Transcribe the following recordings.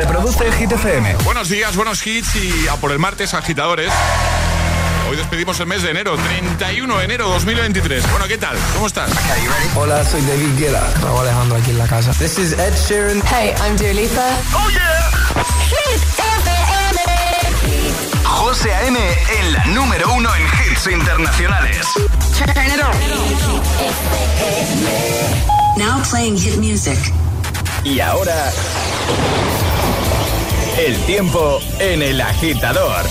Reproduce Hit FM. Buenos días, buenos hits y a por el martes, agitadores. Hoy despedimos el mes de enero, 31 de enero 2023. Bueno, ¿qué tal? ¿Cómo estás? Hola, soy David Guetta. Raúl Alejandro aquí en la casa. This is Ed Sheeran. Hey, I'm Dua Lipa. ¡Oh, yeah! Hit FM. José A.M. en la número uno en hits internacionales. Turn it on. Now playing hit music. Y ahora... El tiempo en el agitador.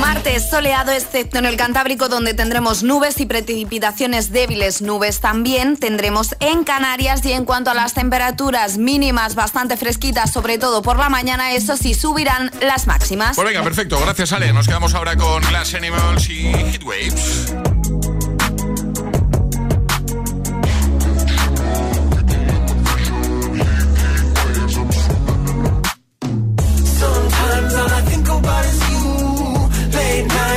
Martes soleado excepto en el Cantábrico donde tendremos nubes y precipitaciones débiles. Nubes también tendremos en Canarias y en cuanto a las temperaturas mínimas bastante fresquitas, sobre todo por la mañana, eso sí subirán las máximas. Pues venga, perfecto. Gracias, Ale. Nos quedamos ahora con Glass Animals y Heatwaves.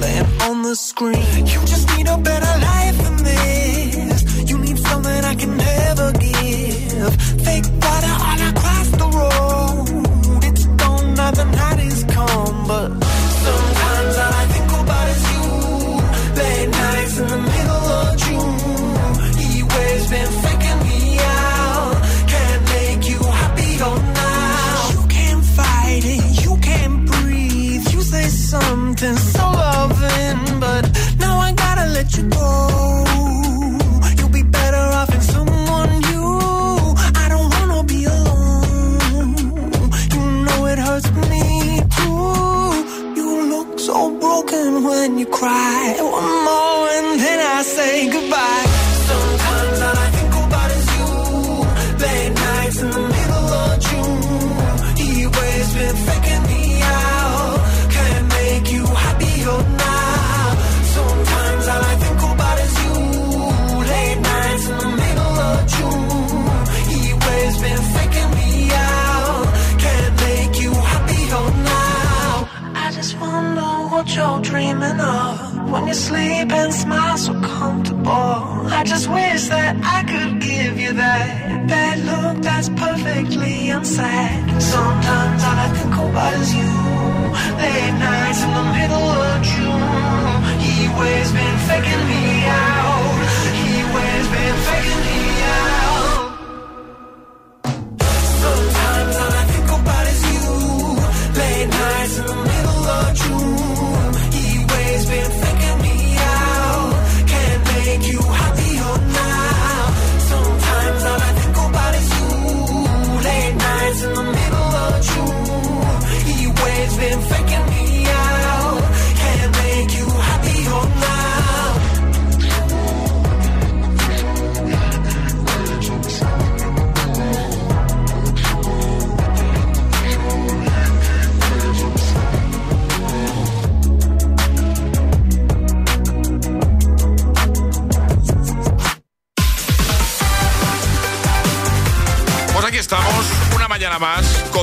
laying on the screen. You just need a better life than this.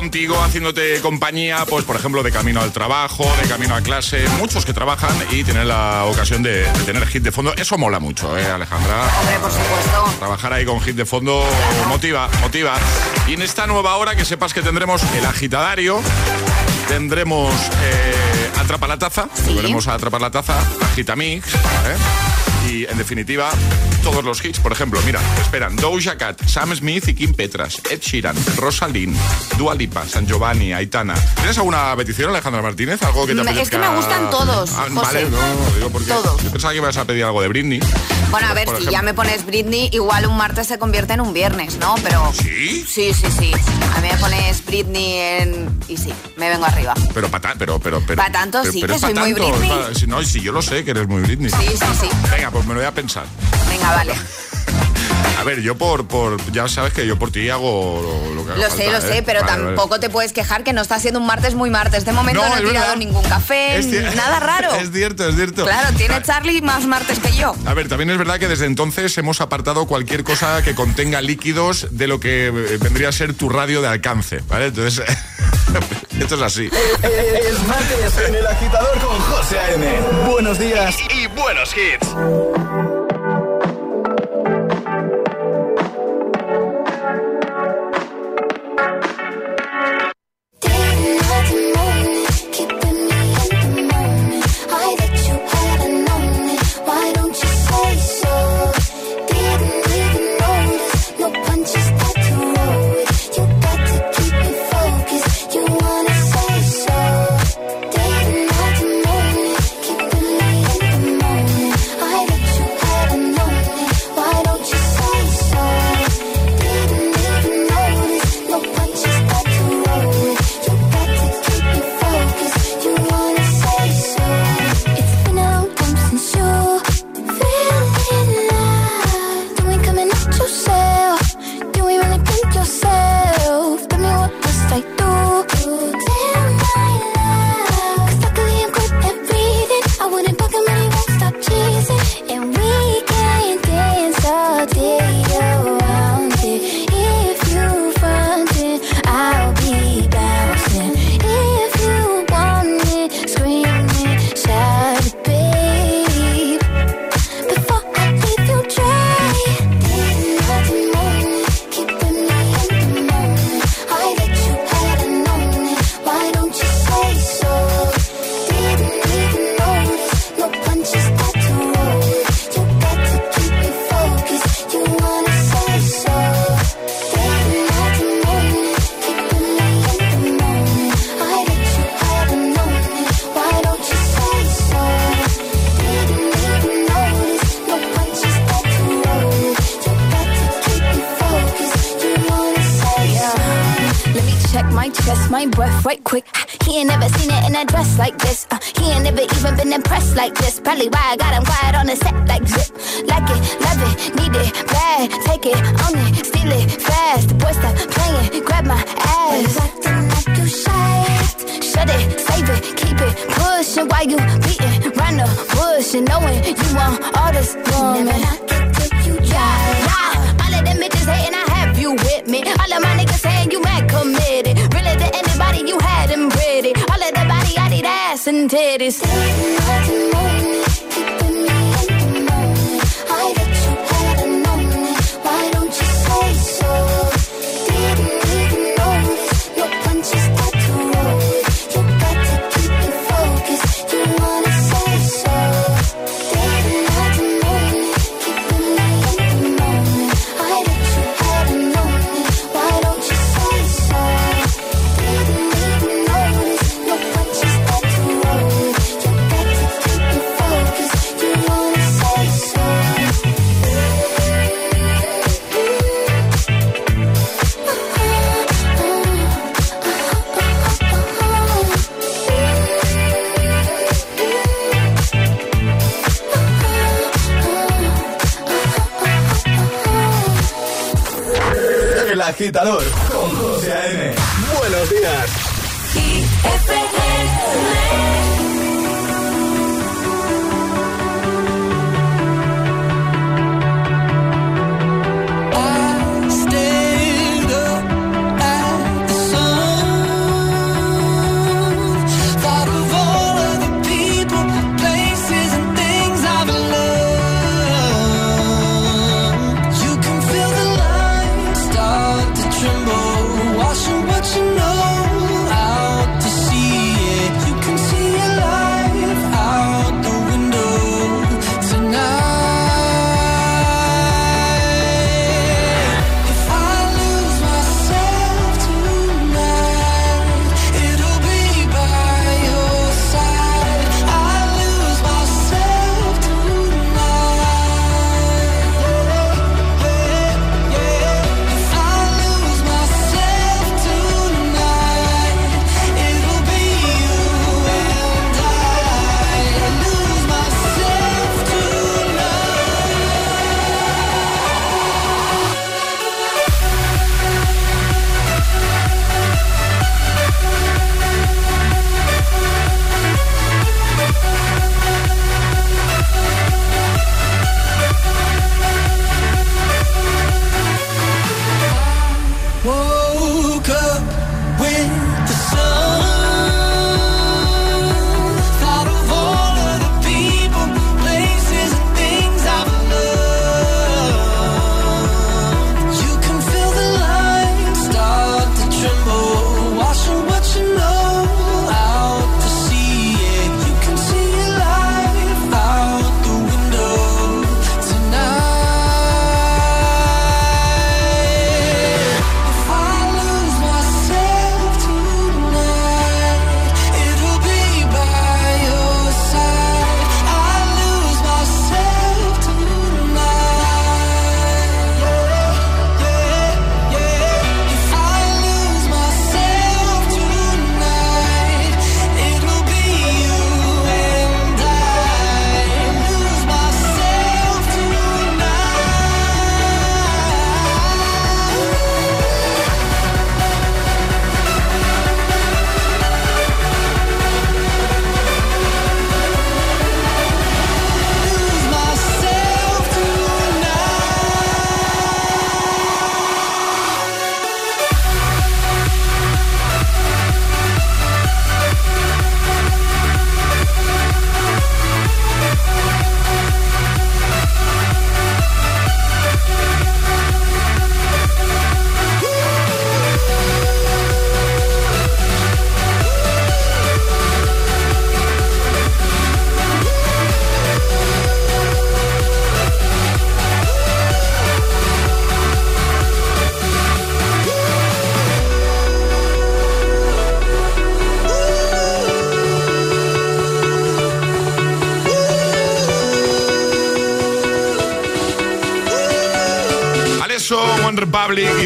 Contigo, haciéndote compañía, pues por ejemplo, de camino al trabajo, de camino a clase, muchos que trabajan y tienen la ocasión de, de tener hit de fondo. Eso mola mucho, ¿eh, Alejandra? Hombre, por supuesto. Trabajar ahí con hit de fondo motiva, motiva. Y en esta nueva hora que sepas que tendremos el agitadario, tendremos eh, Atrapa la Taza, volveremos a Atrapar la Taza, Agitamix, ¿eh? Y en definitiva todos los hits. Por ejemplo, mira, esperan Doja Cat, Sam Smith y Kim Petras, Ed Sheeran, Rosalind, Dua Lipa, San Giovanni, Aitana. ¿Tienes alguna petición, Alejandra Martínez? ¿Algo que te Mm, es apetezca? que me gustan todos, Ah, José. vale, no, digo porque Todos. yo pensaba que ibas a pedir algo de Britney. Bueno, a ver, si ejemplo. ya me pones Britney, igual un martes se convierte en un viernes, ¿no? Pero. ¿Sí? Sí, sí, sí. A mí me pones Britney en. Y sí, me vengo arriba. Pero para pero, pero, pero. Pa' tanto, pero- sí, pero que soy muy tanto, Britney. es pa- si no, si yo lo sé que eres muy Britney. Sí, sí, sí. Venga, pues me lo voy a pensar. Venga, vale. A ver, yo por, por. Ya sabes que yo por ti hago lo, que haga Lo sé, falta, lo sé, ¿eh? pero Vale, vale. tampoco te puedes quejar que no está siendo un martes muy martes. De momento No, no, he tirado verdad. ningún café, nada raro. Es cierto, es cierto. Claro, tiene Charlie más martes que yo. A ver, también es verdad que desde entonces hemos apartado cualquier cosa que contenga líquidos de lo que eh, vendría a ser tu radio de alcance, ¿vale? Entonces, esto es así. Es martes en el agitador con José A.M. Buenos días y, y buenos hits. In a dress like this. Uh, he ain't never even been impressed like this. Probably why I got him quiet on the set like zip. Like it, love it, need it, bad. Take it, own it, steal it, fast. The boy stop playing, grab my ass. acting like you shy. Shut it, save it, keep it pushing while you beating round the bush and knowing you want all this woman. Never it till you. Yeah, all of them bitches hating, I have you with me. All of my niggas saying you mad committed. Really to anybody, you had and titties. Agitador con José A.M. Buenos días.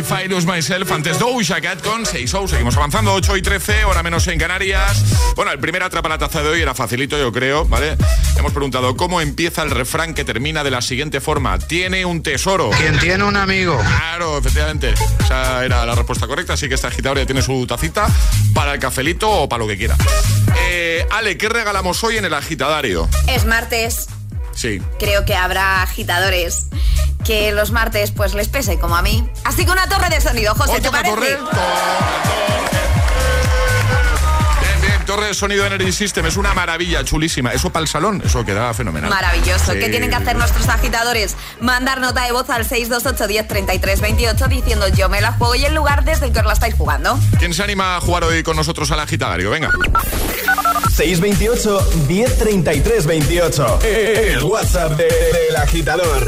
Y I Lose Myself. Antes Doja Cat con 6 Seguimos avanzando, 8 y 13, hora menos en Canarias. Bueno, el primer atrapa la taza de hoy era facilito, yo creo, ¿vale? Hemos preguntado cómo empieza el refrán que termina de la siguiente forma. Tiene un tesoro. Quien tiene un amigo. Claro, efectivamente. Esa era la respuesta correcta, así que esta agitadora ya tiene su tacita para el cafelito o para lo que quiera. Eh, Ale, ¿qué regalamos hoy en el agitadario? Es martes. Sí. Creo que habrá agitadores que los martes pues les pese como a mí. Así que una torre de sonido, José, ¿te parece? torre. Bien, bien, torre de sonido Energy System es una maravilla, chulísima. Eso para el salón, eso queda fenomenal. Maravilloso. Sí. ¿Qué tienen que hacer nuestros agitadores? Mandar nota de voz al 628 10 33 28 diciendo yo me la juego y el lugar desde el que os la estáis jugando. ¿Quién se anima a jugar hoy con nosotros al agitadario? Venga. 628 1033 28. El WhatsApp de- del agitador.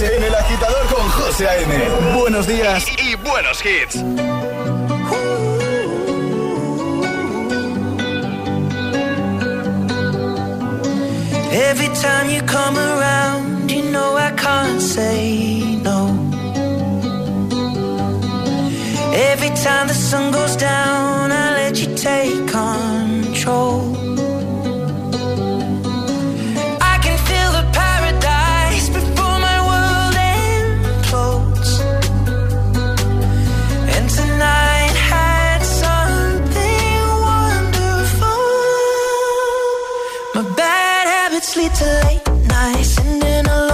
en el agitador con José A.M. Buenos días y, y buenos hits. Every time you come around, you know I can't say no. Every time the sun goes down, I let you take control. it's lead to late nights, and then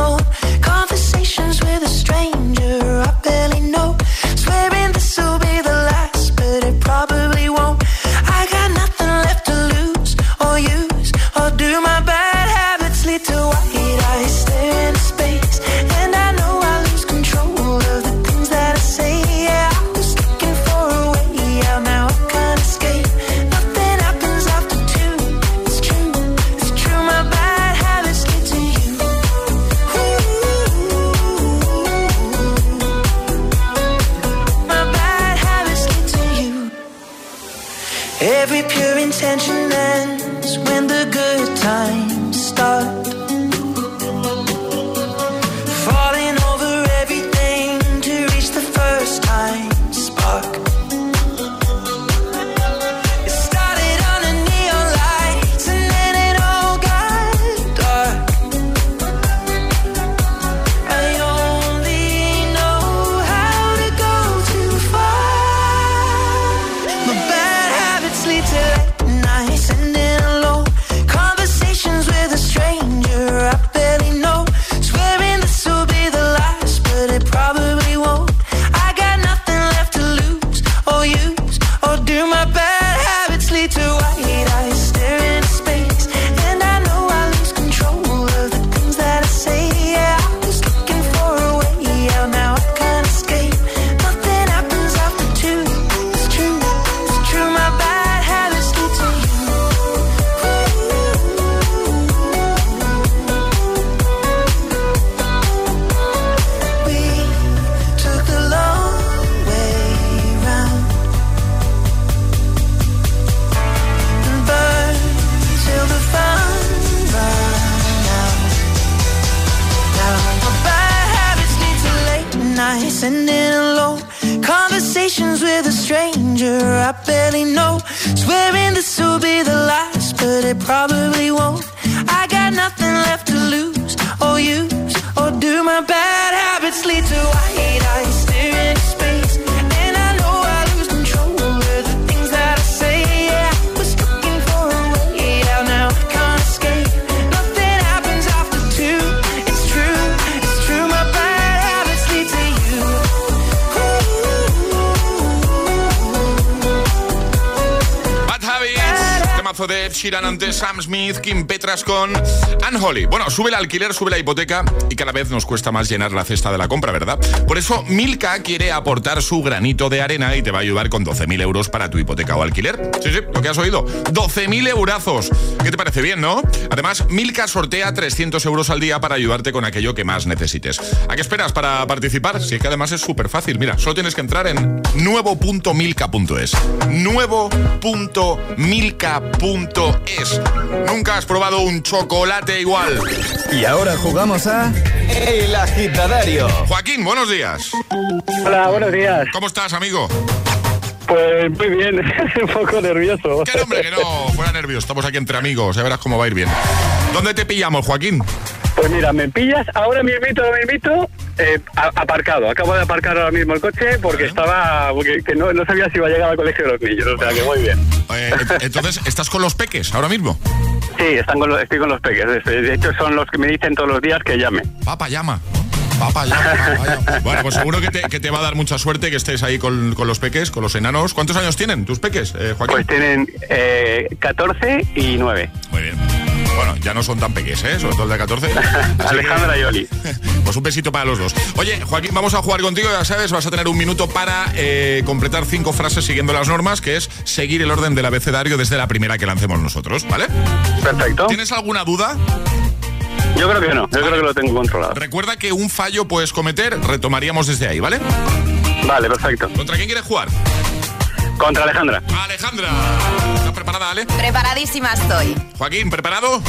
Sheeran antes Sam Smith, Kim Petras con Anne Holly. Bueno, sube el alquiler, sube la hipoteca y cada vez nos cuesta más llenar la cesta de la compra, ¿verdad? Por eso Milka quiere aportar su granito de arena y te va a ayudar con 12.000 euros para tu hipoteca o alquiler. Sí, sí, lo que has oído. 12.000 eurazos. ¿Qué te parece bien, no? Además, Milka sortea 300 euros al día para ayudarte con aquello que más necesites. ¿A qué esperas para participar? Si es que además es súper fácil. Mira, solo tienes que entrar en nuevo.milka.es. Nuevo.milka.es. Nunca has probado un chocolate igual. Y ahora jugamos a El Agitadario. Joaquín, buenos días. Hola, buenos días. ¿Cómo estás, amigo? Pues muy bien, un poco nervioso. Que hombre, que no, fuera nervioso. Estamos aquí entre amigos, ya verás cómo va a ir bien. ¿Dónde te pillamos, Joaquín? Pues mira, me pillas ahora mismito, ahora mismito, eh, a- aparcado. Acabo de aparcar ahora mismo el coche porque estaba, porque que no, no sabía si iba a llegar al colegio de los niños, o sea que muy bien. Eh, ent- entonces, ¿estás con los peques ahora mismo? Sí, están con los- estoy con los peques. De hecho, son los que me dicen todos los días que llame. Papa, llama. Papa, llama, llama. Bueno, pues seguro que te, que te va a dar mucha suerte que estés ahí con, con los peques, con los enanos. ¿Cuántos años tienen tus peques, eh, Joaquín? Pues tienen eh, 14 y 9. Muy bien. Bueno, ya no son tan peques, ¿eh? Sobre todo el de 14. Así que- Alejandra y Oli. Pues un besito para los dos. Oye, Joaquín, vamos a jugar contigo, ya sabes, vas a tener un minuto para eh, completar cinco frases siguiendo las normas, que es seguir el orden del abecedario desde la primera que lancemos nosotros, ¿vale? Perfecto. ¿Tienes alguna duda? Yo creo que no, yo creo que lo tengo controlado. Recuerda que un fallo puedes cometer, retomaríamos desde ahí, ¿vale? Vale, perfecto. ¿Contra quién quieres jugar? Contra Alejandra. Alejandra. ¿Estás preparada, Ale? Preparadísima estoy. Joaquín, ¿preparado?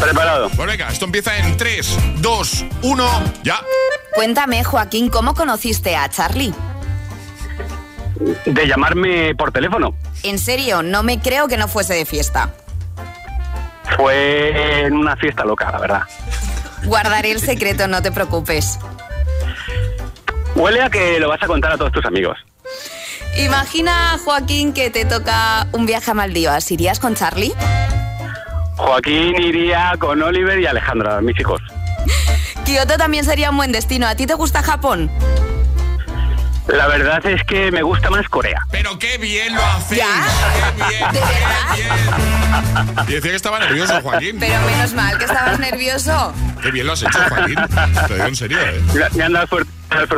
Preparado. Pues venga, esto empieza en 3, 2, 1, ya. Cuéntame, Joaquín, ¿cómo conociste a Charlie? De llamarme por teléfono. En serio, no me creo que no fuese de fiesta. Fue en una fiesta loca, la verdad. Guardaré el secreto, no te preocupes. Huele a que lo vas a contar a todos tus amigos. Imagina, Joaquín, que te toca un viaje a Maldivas. ¿Irías con Charlie? Joaquín iría con Oliver y Alejandra, mis hijos. Kioto también sería un buen destino. ¿A ti te gusta Japón? La verdad es que me gusta más Corea. Pero qué bien lo hacéis. ¿Ya? Qué bien, ¿De verdad? qué bien. Y decía que estaba nervioso, Joaquín. Pero menos mal que estabas nervioso. Qué bien lo has hecho, Joaquín. Te digo en serio, ¿eh? Me, me han dado suerte,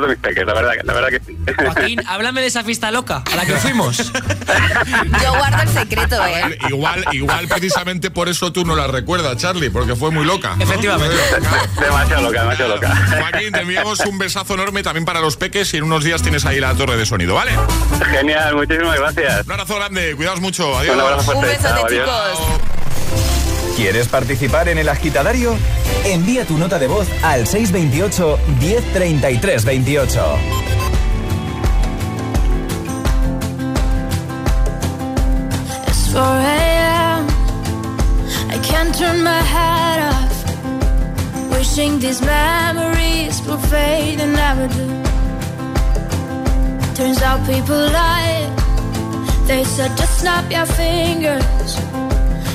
mis peques, la verdad, que- la verdad que sí. Joaquín, háblame de esa fiesta loca a la que fuimos. Yo guardo el secreto, ¿eh? igual, igual precisamente por eso tú no la recuerdas, Charlie, porque fue muy loca. ¿no? Efectivamente. demasiado loca, demasiado loca. Joaquín, te enviamos un besazo enorme también para los peques y en unos días tienes ahí la torre de sonido, ¿vale? Genial, muchísimas gracias. Un abrazo grande, cuidaos mucho, adiós. Un abrazo Un fuerte. chao, adiós. chicos. ¿Quieres participar en El Agitadario? Envía tu nota de voz al 628 1033 28. It's 4 a.m. I can't turn my head off. Wishing these memories will fade and never do. Turns out people lie. They said just snap your fingers.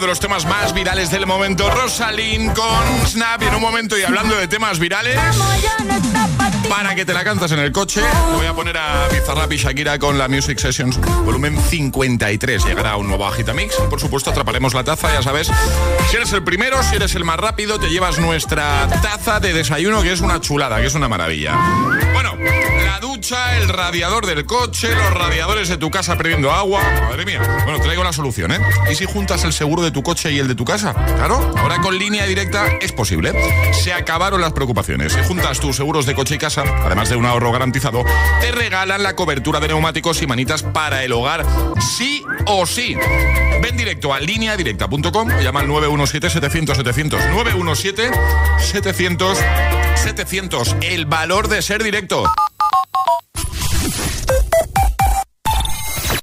De los temas más virales del momento. Rosalind con Snap. Y en un momento, y hablando de temas virales, para que te la cantas en el coche, voy a poner a Bizarrap y Shakira con la Music Sessions volumen 53. Llegará un nuevo Agitamix. Y por supuesto, atraparemos la taza, ya sabes. Si eres el primero, si eres el más rápido, te llevas nuestra taza de desayuno, que es una chulada, que es una maravilla. Bueno, la ducha, el radiador del coche, los radiadores de tu casa perdiendo agua. Madre mía. Bueno, traigo la solución, ¿eh? ¿Y si juntas el seguro de tu coche y el de tu casa? Claro, ahora con línea directa es posible. Se acabaron las preocupaciones. Si juntas tus seguros de coche y casa, además de un ahorro garantizado, te regalan la cobertura de neumáticos y manitas para el hogar, sí o sí. Ven directo a lineadirecta.com o llama al 917-700-700. 917-700-700. El valor de ser directo.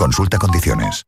Consulta condiciones.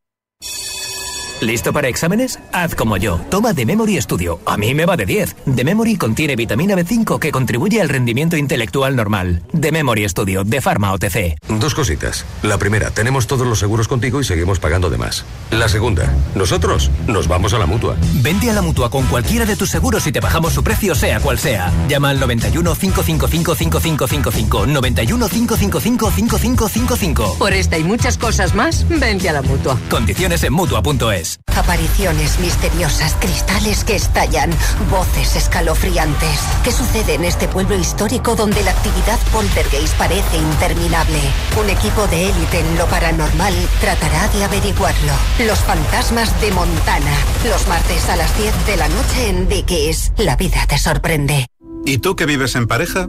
¿Listo para exámenes? Haz como yo. Toma The Memory Studio. A mí me va de 10. The Memory contiene vitamina B5 que contribuye al rendimiento intelectual normal. The Memory Studio de Pharma OTC. Dos cositas. La primera, tenemos todos los seguros contigo y seguimos pagando de más. La segunda, nosotros nos vamos a la mutua. Vente a la mutua con cualquiera de tus seguros y te bajamos su precio, sea cual sea. Llama al 91 555 5555. 91 555 5555. Por esta y muchas cosas más, vente a la mutua. Condiciones en mutua.es. Apariciones misteriosas, cristales que estallan, voces escalofriantes. ¿Qué sucede en este pueblo histórico donde la actividad poltergeist parece interminable? Un equipo de élite en lo paranormal tratará de averiguarlo. Los fantasmas de Montana. Los martes a las 10 de la noche en Dickies. La vida te sorprende. ¿Y tú que vives en pareja?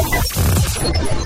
Okay.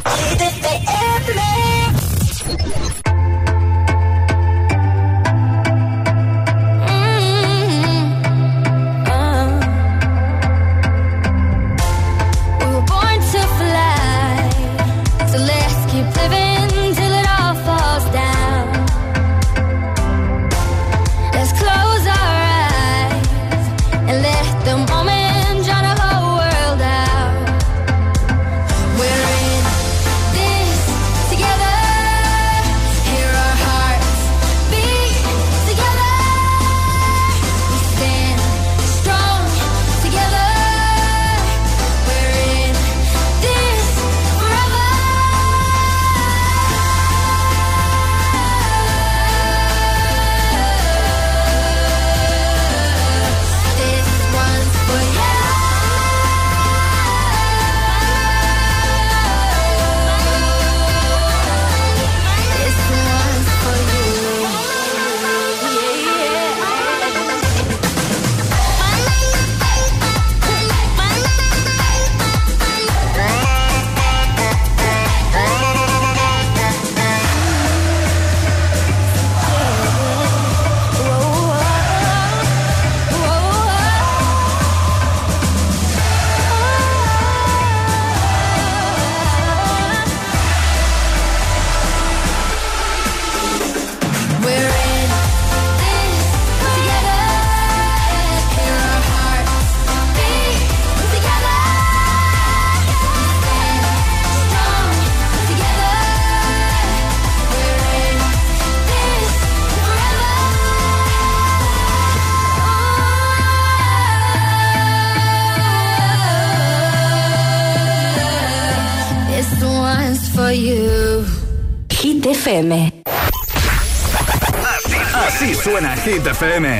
FM.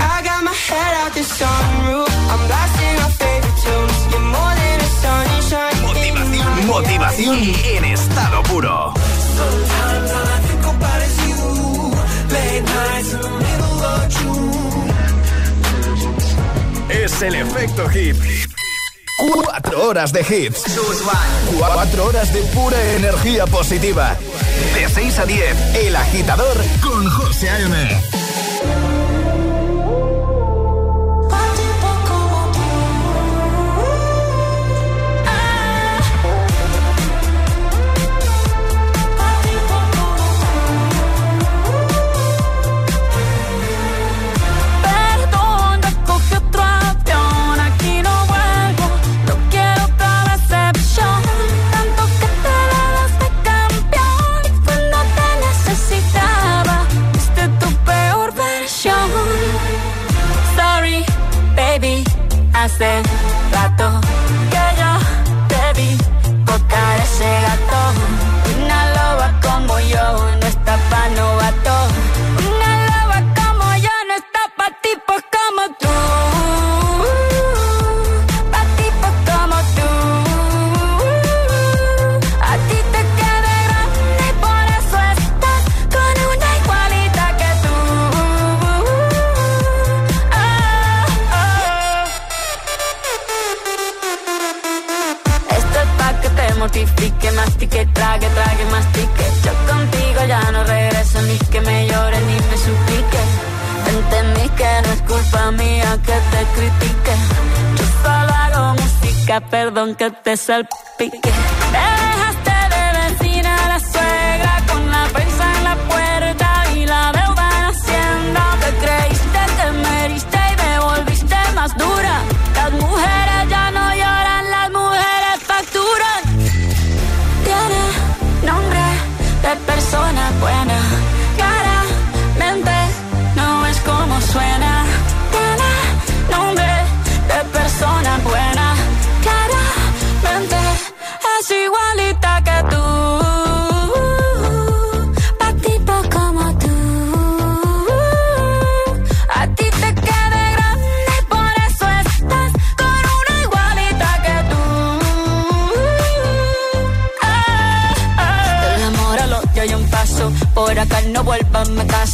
Motivación, Motivación en estado puro. Es el efecto hip. Cuatro horas de hits. Cuatro horas de pura energía positiva. De 6 a 10, El Agitador con José A.M. yourself.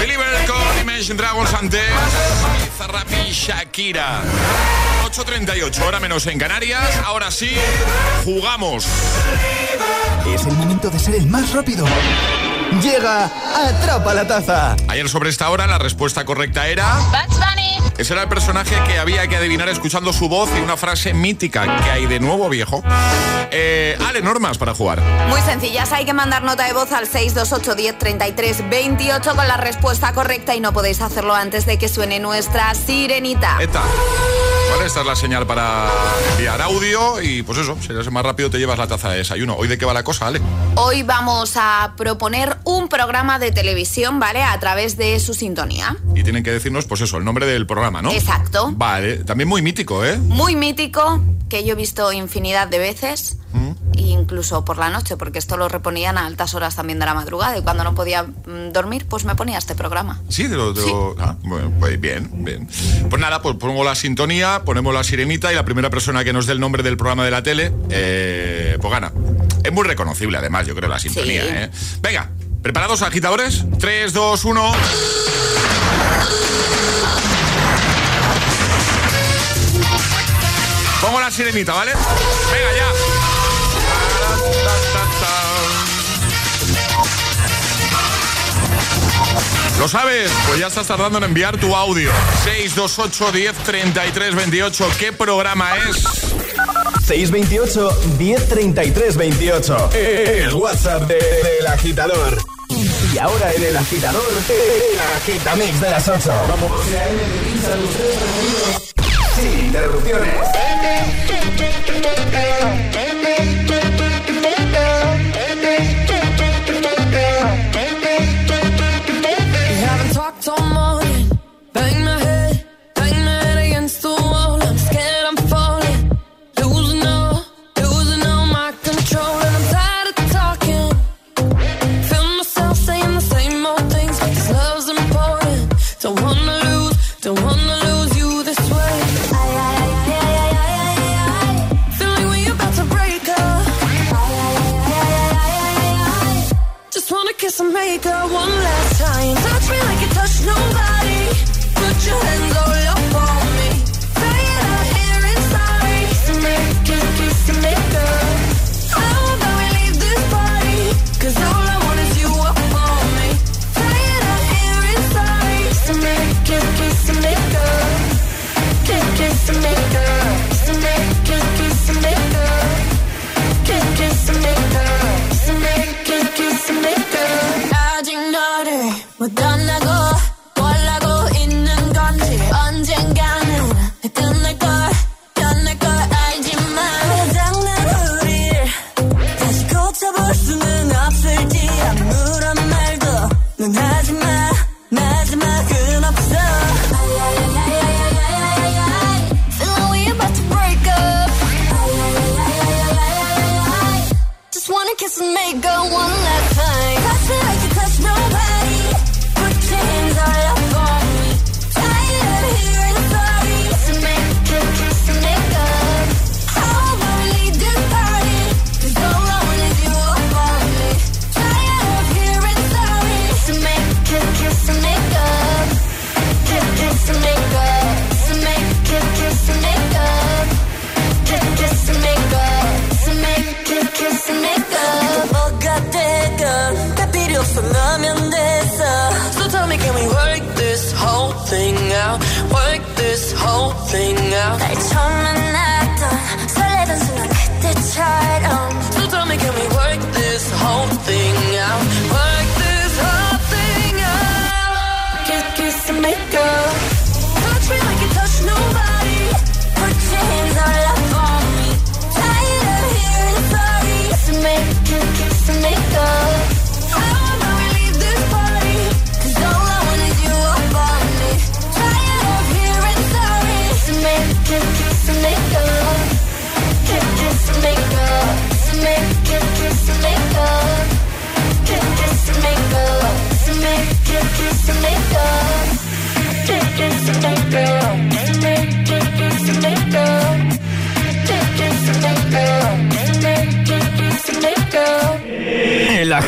Believer con Imagine Dragons antes. Bizarrap y Shakira. 8.38, hora menos en Canarias. Ahora sí, jugamos. Es el momento de ser el más rápido. Llega Atrapa la Taza. Ayer sobre esta hora la respuesta correcta era... Bugs Bunny. Ese era el personaje que había que adivinar escuchando su voz y una frase mítica que hay de nuevo viejo. Eh, Ale, normas para jugar. Muy sencillas, hay que mandar nota de voz al 628 10 33 28 con la respuesta correcta y no podéis hacerlo antes de que suene nuestra sirenita. Eta. Vale, esta es la señal para enviar audio y pues eso, si eres más rápido te llevas la taza de desayuno. ¿Hoy de qué va la cosa, Ale? Hoy vamos a proponer un programa de televisión, ¿vale? A través de su sintonía. Y tienen que decirnos, pues eso, el nombre del programa, ¿no? Exacto. Vale, también muy mítico, ¿eh? Muy mítico, que yo he visto infinidad de veces. e incluso por la noche, porque esto lo reponían a altas horas también de la madrugada y cuando no podía mm, dormir, pues me ponía este programa. Sí, te lo, lo- ah, bueno, pues bien, bien. Pues nada, pues pongo la sintonía, ponemos la sirenita y la primera persona que nos dé el nombre del programa de la tele, eh, pues gana. Es muy reconocible además, yo creo, la sintonía, Sí. ¿eh? Venga, ¿preparados agitadores? 3, 2, 1. Pongo la sirenita, ¿vale? Venga ya. ¿Lo sabes? Pues ya estás tardando en enviar tu audio. 628 10 33 28. ¿Qué programa es? 628 1033 28. El WhatsApp de- del agitador. Y ahora en el agitador, el agitamix de las 8. Vamos. Sin interrupciones. somebody. Put your hands on your.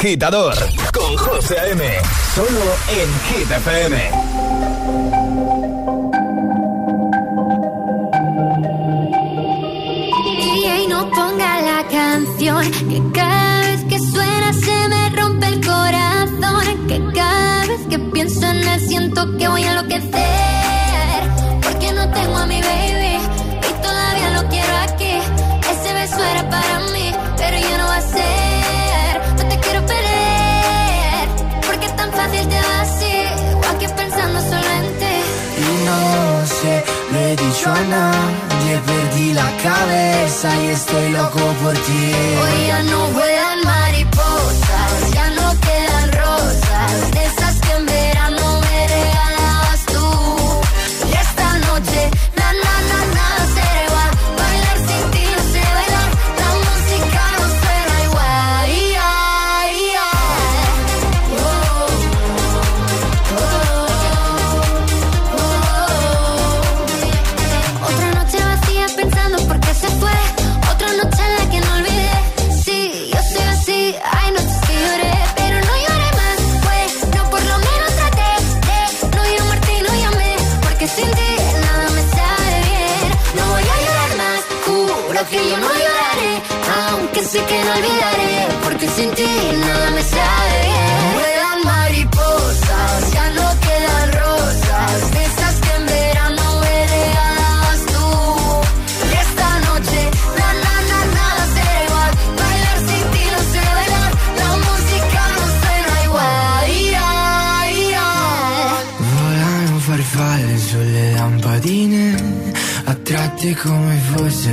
agitador con José A.M. Solo en Hit FM. Y no ponga la canción que cada vez que suena se me rompe el corazón. Que cada vez que pienso en él siento que voy a enloquecer gana. Ya perdí la cabeza y estoy loco por ti. Hoy ya no voy que yo no lloraré, aunque sé que no olvidaré, porque sin ti nada me sabe.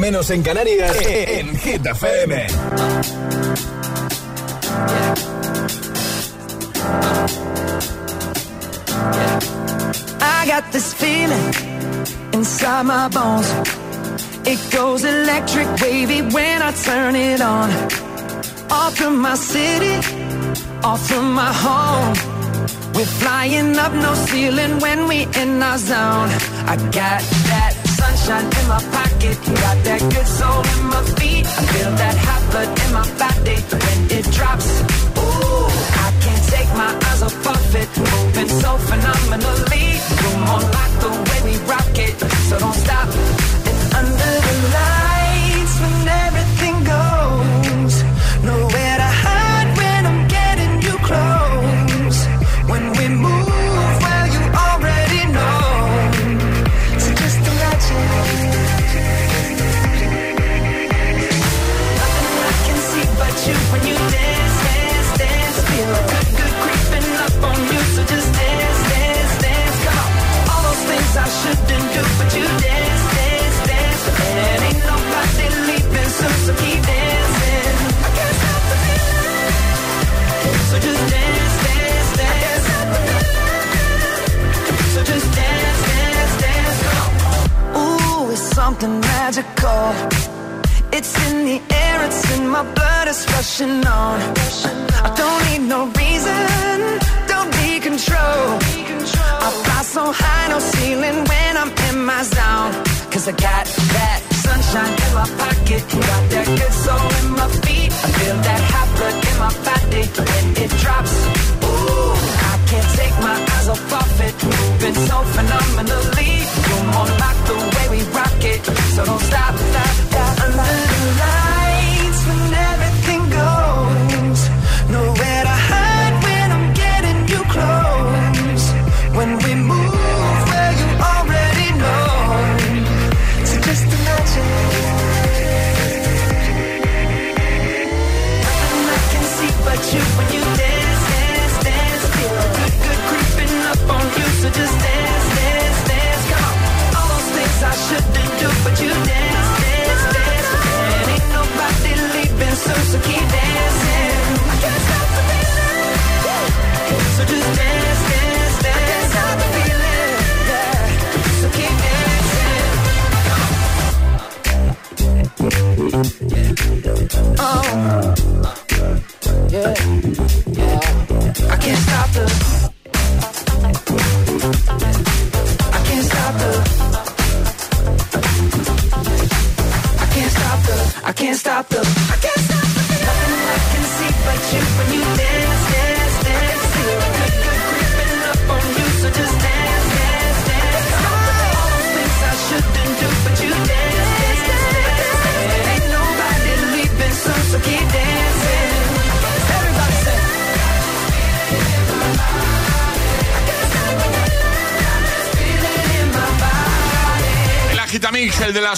menos en Canarias, e, e, en I got this feeling inside my bones. It goes electric wavy when I turn it on. Off from my city, off from my home. We're flying up no ceiling when we in our zone. I got that sunshine in my pocket. pocket. Got that good soul in my feet. I feel that hot blood in my body when it drops.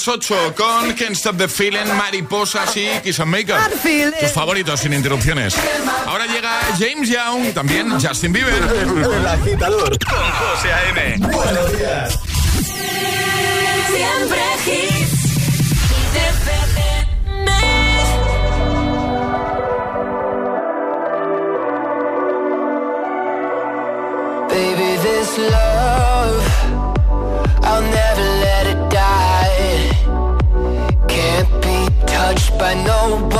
las 8 con Can't Stop the Feeling, Mariposas y Kiss and Makeup. Tus favoritos sin interrupciones. Ahora llega James Young, también Justin Bieber. El agitador con José A.M. Buenos días. Siempre touched by nobody.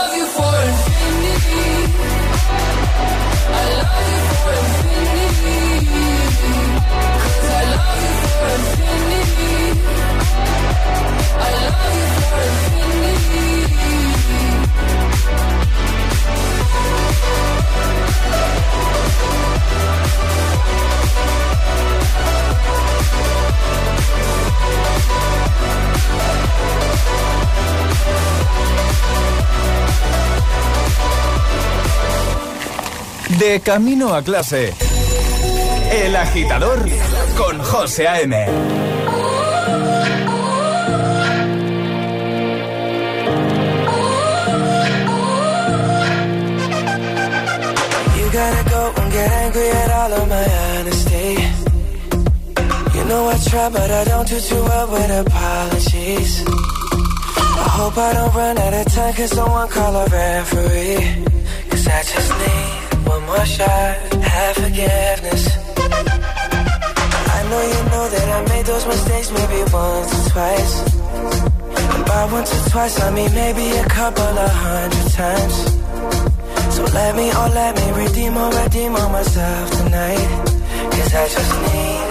De camino a clase. El agitador con José A.M. You gotta go and get angry at all of my honesty. You know I try, but I don't do too well with apologies. I hope I don't run out of time, cause someone call a referee. Cause I just need one more shot, have forgiveness. I know you know that I made those mistakes maybe once or twice. By once or twice, I mean maybe a couple of hundred times. So let me, oh let me redeem or redeem on myself tonight Cause I just need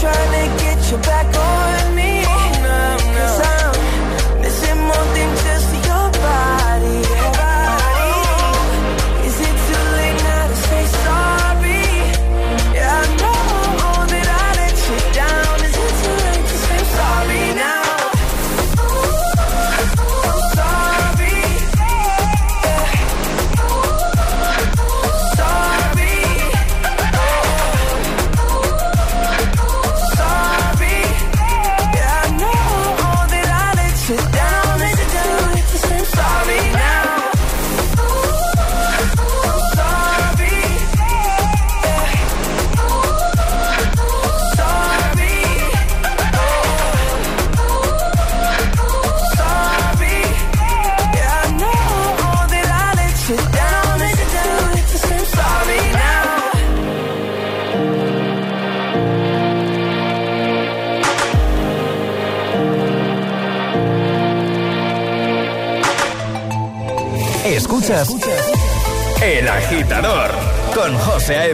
trying to get you back on me. Oh, Cause I'm José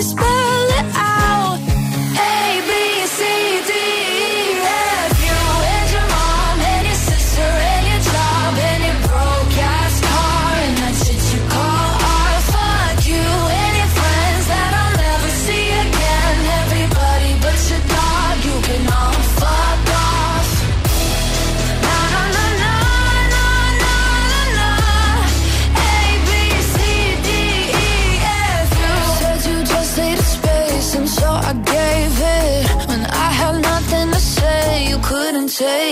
this.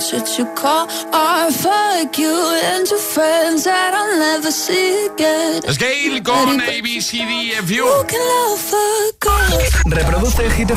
that you call. Fuck you friends that I'll never see again. Reproduce Hit